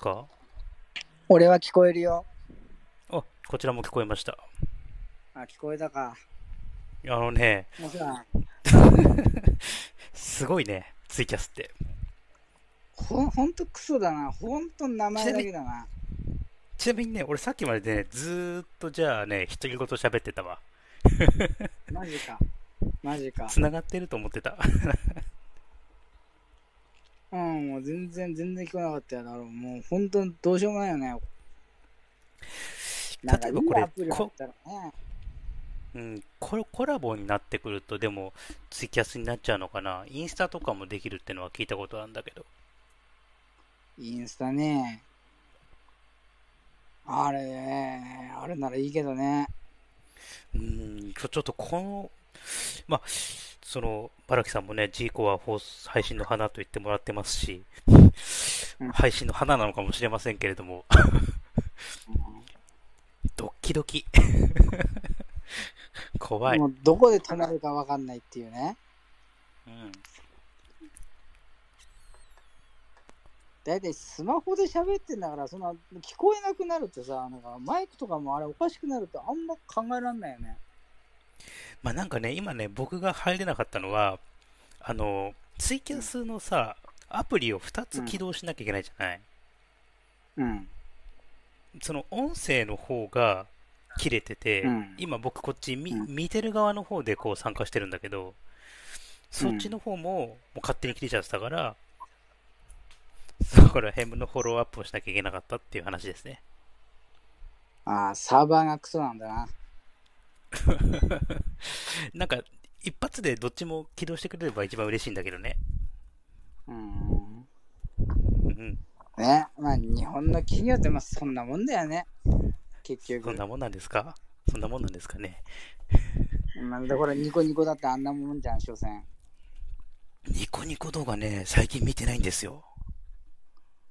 か？俺は聞こえるよ。あ、こちらも聞こえました。あ、聞こえたか。あのね、もうさ、すごいね、ツイキャスって。ほん、ほんとクソだな。ほんと名前だけだな。ちなみにね、俺さっきまでね、ずーっとじゃあね、独り言喋ってたわ。マジか。マジか。繋がってると思ってた。うん、もう全然、全然聞こえなかったよ。だろう。もう本当どうしようもないよね。例えばこれアプリあったらね。うん、ココラボになってくると、でも、ツイキャスになっちゃうのかな？インスタとかもできるってのは聞いたことあるんだけど。インスタね。あれね、あれならいいけどね。うん、ちょ、ちょっとこの、まあ、その、バラキさんもね、G コア放送配信の花と言ってもらってますし、うん配信の花なのかもしれませんけれども、ドッキドキ。怖い。もうどこで止まるかわかんないっていうね。うん。だいたいスマホで喋ってんだから、そんな聞こえなくなるってさ、なんかマイクとかもあれおかしくなるってあんま考えらんないよね。まあなんかね、今ね、僕が入れなかったのは、あの、ツイキャスのさ、アプリを2つ起動しなきゃいけないじゃない、うん。その音声の方が切れてて、うん今僕こっち見,、うん見てる側の方でこう参加してるんだけど、そっちの方ももう勝手に切れちゃってたから、そこら辺のフォローアップをしなきゃいけなかったっていう話ですね。ああ、サーバーがクソなんだな。なんか、一発でどっちも起動してくれれば一番嬉しいんだけどね。うん。うん。ね、まあ日本の企業ってまあそんなもんだよね。結局。そんなもんなんですか？そんなもんなんですかね？まあ、だからニコニコだってあんなもんじゃん、所詮。ニコニコ動画ね、最近見てないんですよ。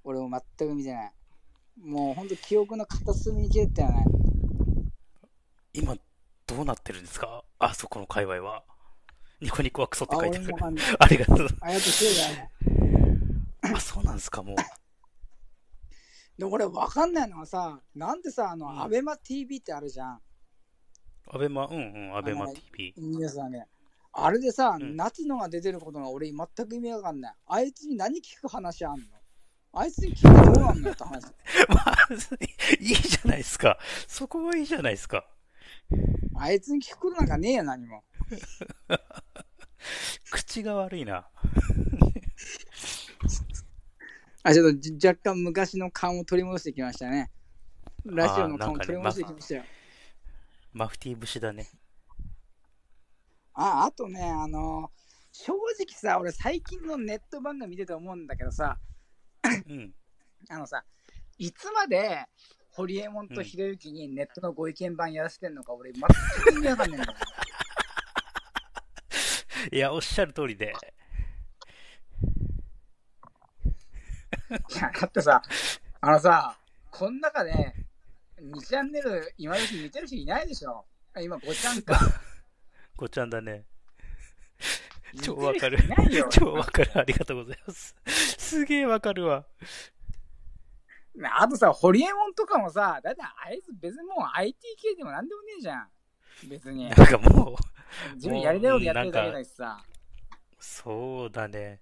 俺も全く見てない。もうほんと記憶の片隅に消えてたよね。今、どうなってるんですか？あそこの界隈は。ニコニコはクソってあ、書いてある。ありがとう。ありがとう。あ、そうなんですか、もう。で、俺わかんないのはさ、なんでさ、あうんの、アベマ TV ってあるじゃん。アベマ、うんうん、アベマ TV。ニュースだね。あれでさ、うん夏野が出てることが俺全く意味わかんない。あいつに何聞く話あんの？あいつに聞いてどうなんのって話。まあ、いいじゃないですか。そこはいいじゃないですか。あいつに聞くことなんかねえよ、何も。口が悪いな。あ、ちょっとじ若干昔の感を取り戻してきましたね。ラジオの感を取り戻してきましたよ。マフティー節だね。あ、あとね、あの正直さ、俺最近のネット番組見てて思うんだけどさ、うん。あのさ、いつまでホリエモンとひろゆきにネットのご意見番やらせてんのか、俺全く意味わかんないんだよ。いや、おっしゃる通りで。いや、だってさ、あのさ、こん中で、2チャンネル今時見てる人いないでしょあ今5チャンか。ごちゃんだね。超わかる。超わかる。ありがとうございます。すげえわかるわ。あとさ、ホリエモンとかもさ、だってあいつ別にもう IT 系でもなんでもねえじゃん。別に。なんかもう、自分やりたいことやってるだけだしさ。そうだね。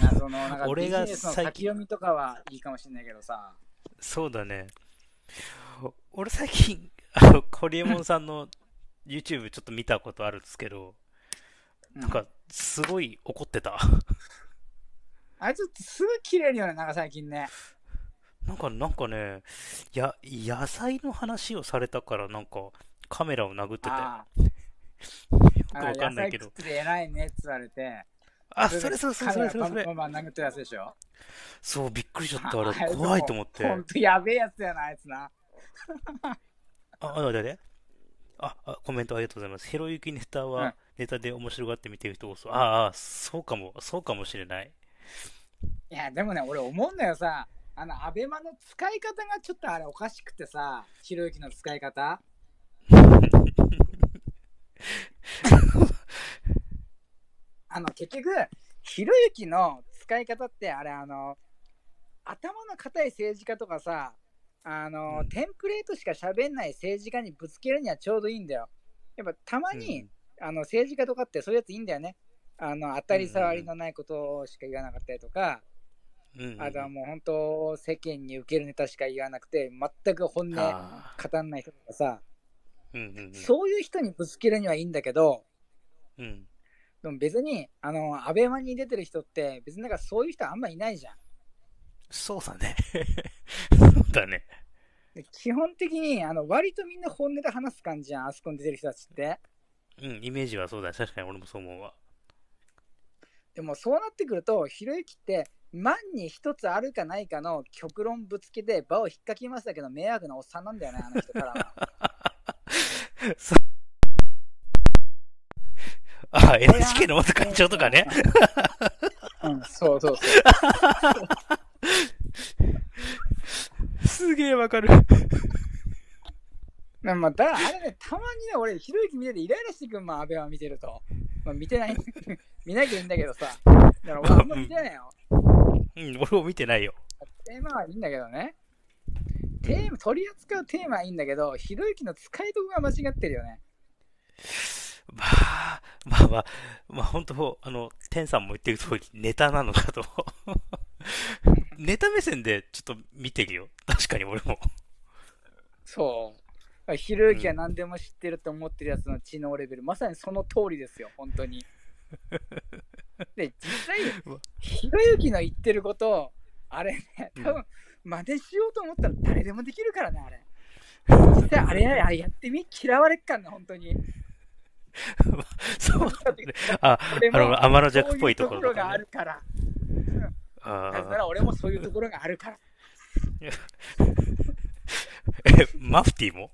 なそのなんか 俺がビジネスの先読みとかはいいかもしれないけどさ。そうだね。お俺最近、あの、ホリエモンさんの YouTube ちょっと見たことあるんですけど、うんなんか、すごい怒ってた。あいつすぐ切れるよね、なんか最近ね。なんか、なんかね、や、野菜の話をされたから、なんか、カメラを殴ってたよ。くあ、わかんないけど野菜食っ。てて偉いねって言われて。あ、それそれそれそれそれそれカメラ。バンバン殴ってるやつでしょ。そう、びっくりしちゃった。あれ、怖いと思って。ほんとやべえやつだよな、あいつな。あ、あ、待って待ってあ、あ、コメントありがとうございます。ひろゆきネタうんは、ネタで面白がって見てる人こそ、ああ、そうかも、そうかもしれない。いや、でもね、俺思うんだよさ。あの、アベマの使い方がちょっとあれおかしくてさ、ひろゆきの使い方。あの、結局、ひろゆきの使い方って、あれ、あの、頭の固い政治家とかさ、あの、うんテンプレートしか喋んない政治家にぶつけるにはちょうどいいんだよ。やっぱたまに、あの政治家とかってそういうやついいんだよね。あの当たり障りのないことしか言わなかったりとか、うんあとはもう本当、世間に受けるネタしか言わなくて、全く本音語あらない人とかさ、ーうんうんうんそういう人にぶつけるにはいいんだけど、うんでも別に、あの、アベマに出てる人って、別になんかそういう人あんまいないじゃん。そうだね。そうだね。で基本的に、あの、割とみんな本音で話す感じじゃん、あそこに出てる人たちって。うん、イメージはそうだね。確かに俺もそう思うわ。でもそうなってくると、ひろゆきって、万に一つあるかないかの極論ぶつけて場を引っかきましたけど、迷惑なおっさんなんだよね、あの人からは。そ あ、NHK の元会長とかね。うん、そうそうそう。すげえわかる。まあ、まあ、だあれね、たまにね、俺、ひろゆき見ててイライラしてくるまあ、アベマ見てると。まあ、見てない、見なきゃいいんだけどさ。だから俺、あんま見てないよ。うん、俺も見てないよ。テーマはいいんだけどね。テーマ、取り扱うテーマはいいんだけど、ひろゆきの使いどころが間違ってるよね。まあ、まあまあ、まあ本当、あの、天さんも言ってる通り、ネタなのかと。ネタ目線でちょっと見てるよ。確かに俺も。そう。ひろゆきは何でも知ってると思ってるやつの知能レベル、まさにその通りですよ、本当に。で、実際、ひろゆきの言ってること、あれね、多分、真似しようと思ったら誰でもできるからね、あれ。実際、あれやあれやってみ、嫌われっかんな、本当に。そうだね。あ、あの、天の弱っぽいところ。があるから。あなぜなら俺もそういうところがあるから。え、マフティーも？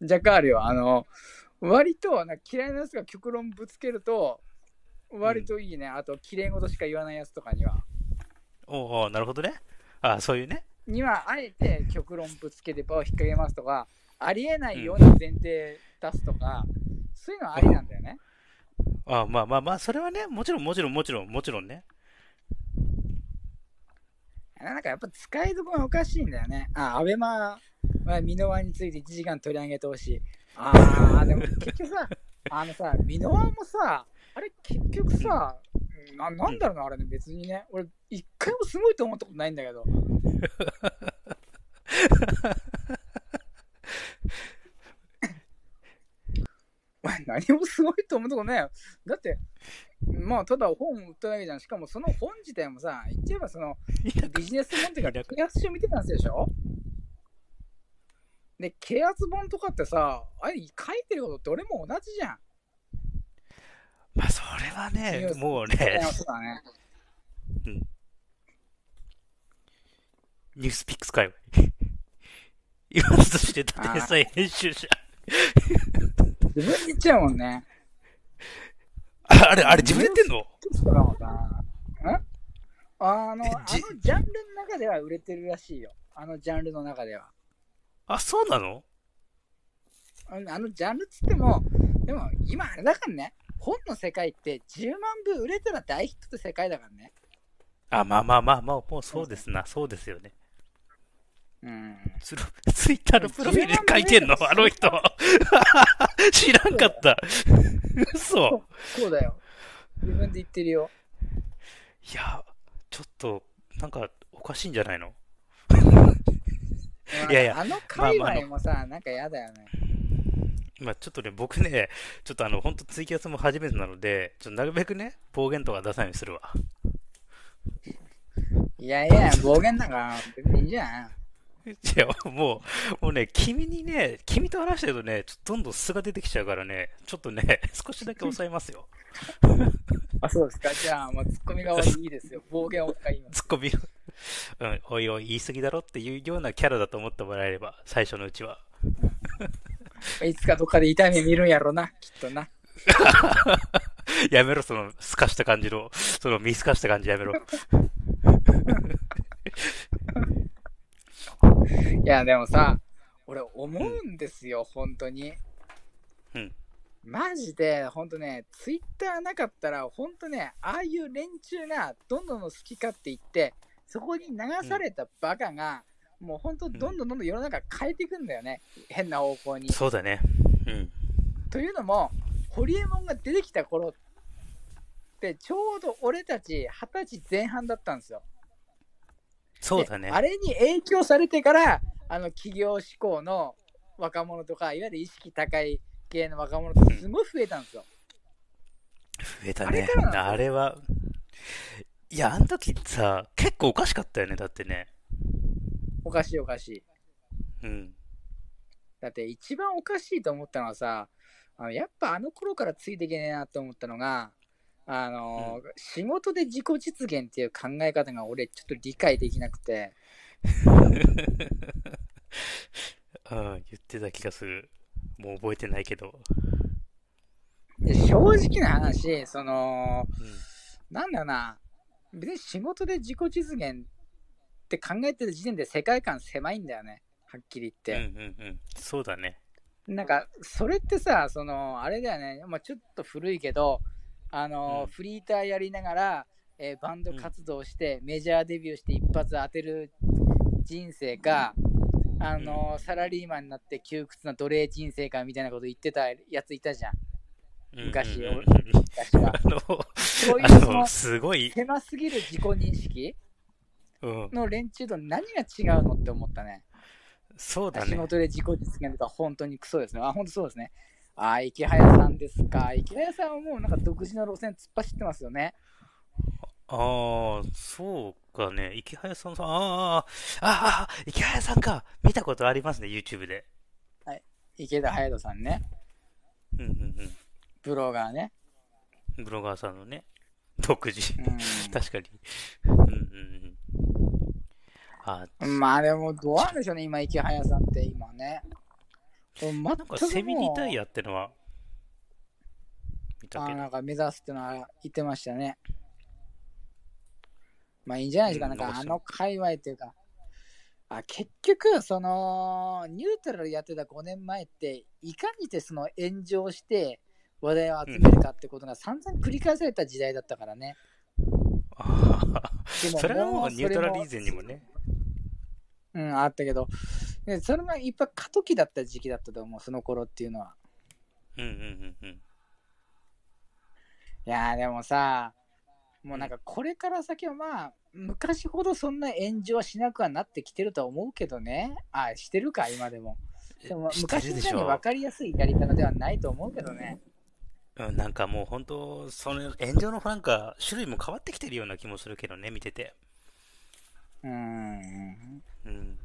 若干あるよ。あの、割とな嫌いなやつが極論ぶつけると、割といいね。あと、綺麗事しか言わないやつとかには。おうおうなるほどね。あそういうね。には、あえて極論ぶつけて場を引っ掛けますとか、ありえないような前提出すとか、そういうのはありなんだよね。あまあまあまあ、それはね、もちろんもちろんもちろんもちろんね。なんかやっぱ使いどころがおかしいんだよね。あ、アベマはミノワについて1時間取り上げてほしい。あー、でも 結局さ、あのさ、ミノワもさ、あれ結局さ、ななんだろうな、あれね、別にね。俺、一回もすごいと思ったことないんだけど。まあ何もすごいと思ったことないよ。だって、まあ、ただ本を売っただけじゃん。しかもその本自体もさ、言っちゃえばその、ビジネス本っていうか、啓発書見てたんでしょ？で、啓発本とかってさ、あれ書いてることどれも同じじゃん。まあ、それはね、もうね、そうだね。ニュースピックス界隈。言わずとして天才編集者。自分で言っちゃうもんね。ああれ、あれ自分で言ってんの？あの、あのじジャンルの中では売れてるらしいよ。あのジャンルの中では。あ、そうなの？あのジャンルっつっても、でも今あれだからね、本の世界って10万部売れたら大ヒットって世界だからね。あ、まあまあまあまあ、もうそうですな、そうですよね。うん。ツルツイッターのプロフィールで書いてんの？あの人。知らんかった。嘘。そうだよ。自分で言ってるよ。いや、ちょっと、なんか、おかしいんじゃないの？いやいやあの界隈もさ、なんか嫌だよね。まあちょっとね、僕ね、ちょっとあの、本当ツイキャスも初めてなので、ちょっとなるべくね、暴言とか出さないようにするわ。いやいや、暴言なんか別にいいじゃん。いや、もう、もうね、君にね、君と話してるとね、ちょっとどんどん素が出てきちゃうからね、ちょっとね、少しだけ抑えますよ。あ、そうですか？じゃあ、もうツッコミ側でいいですよ。暴言を使います。ツッコミを、うん、おいおい、言い過ぎだろっていうようなキャラだと思ってもらえれば、最初のうちは。いつかどっかで痛い目見るんやろな、きっとな。やめろ、その、すかした感じの、その、見透かした感じやめろ。いや、でもさ、俺思うんですよ、本当に。うんマジで、ほんとね、ツイッターなかったら、ほんとね、ああいう連中がどんどん好き勝手言って、そこに流されたバカが、もうほんとどんどんどんどん世の中変えていくんだよね。変な方向に。そうだね。うん。というのも、ホリエモンが出てきた頃って、ちょうど俺たち二十歳前半だったんですよ。そうだねで。あれに影響されてから、あの企業志向の若者とか、いわゆる意識高い系の若者ってすごい増えたんですよ。増えたねあれあれは。いや、あの時さ、結構おかしかったよね、だってね。おかしいおかしい。うん。だって一番おかしいと思ったのはさ、あのやっぱあの頃からついていけねえなと思ったのが、あのー仕事で自己実現っていう考え方が俺ちょっと理解できなくて、うん、言ってた気がする。もう覚えてないけど。で正直な話、その、うん。なんだよな、別に仕事で自己実現って考えてる時点で世界観狭いんだよね、はっきり言うんって。うんうん。そうだね。なんか、それってさ、その、あれだよね、まあ、ちょっと古いけど、あの、うんフリーターやりながら、えーバンド活動して、メジャーデビューして一発当てる人生か、あの、サラリーマンになって窮屈な奴隷人生かみたいなこと言ってたやついたじゃん、昔うんうんうんうん昔は。あの、そういうあそのの、すごい、狭すぎる自己認識うん。の連中と何が違うのって思ったね。そうだね。仕事で自己実現とか本当にクソですね。あ、本当そうですね。あー、池早さんですか。池早さんはもうなんか独自の路線突っ走ってますよね。ああ、そうかね。池早さんさん、ああ、ああ、池早さんか。見たことありますね、YouTube で。池田隼人さんね。うんうんブロガーね。うん。ブロガーさんのね、独自。う 確かに。うんうんうん。あん。まあでもどうなんでしょうね、今池早さんって今ね。全なんかセミリタイヤヤってのは、見たけど。あなんか目指すってのは言ってましたね。まあいいんじゃないですか、うんなんかあなんかそうの界隈っていうか、あ結局、そのニュートラルやってた5年前って、いかにしてその炎上して話題を集めるかってことが散々繰り返された時代だったからね。あであ、それはもうニュートラリーゼにもね。うん、あったけど、でそれがいっぱい過渡期だった時期だったと思う、その頃っていうのは。うんうんうんうん。いやーでもさ、もうなんかこれから先はまあ、昔ほどそんな炎上はしなくはなってきてるとは思うけどね。あ、してるか、今でも。でも昔みたいに分。かりやすいやり方ではないと思うけどね。うん、なんかもう本当、その炎上のなんか種類も変わってきてるような気もするけどね、見てて。うーん。うん。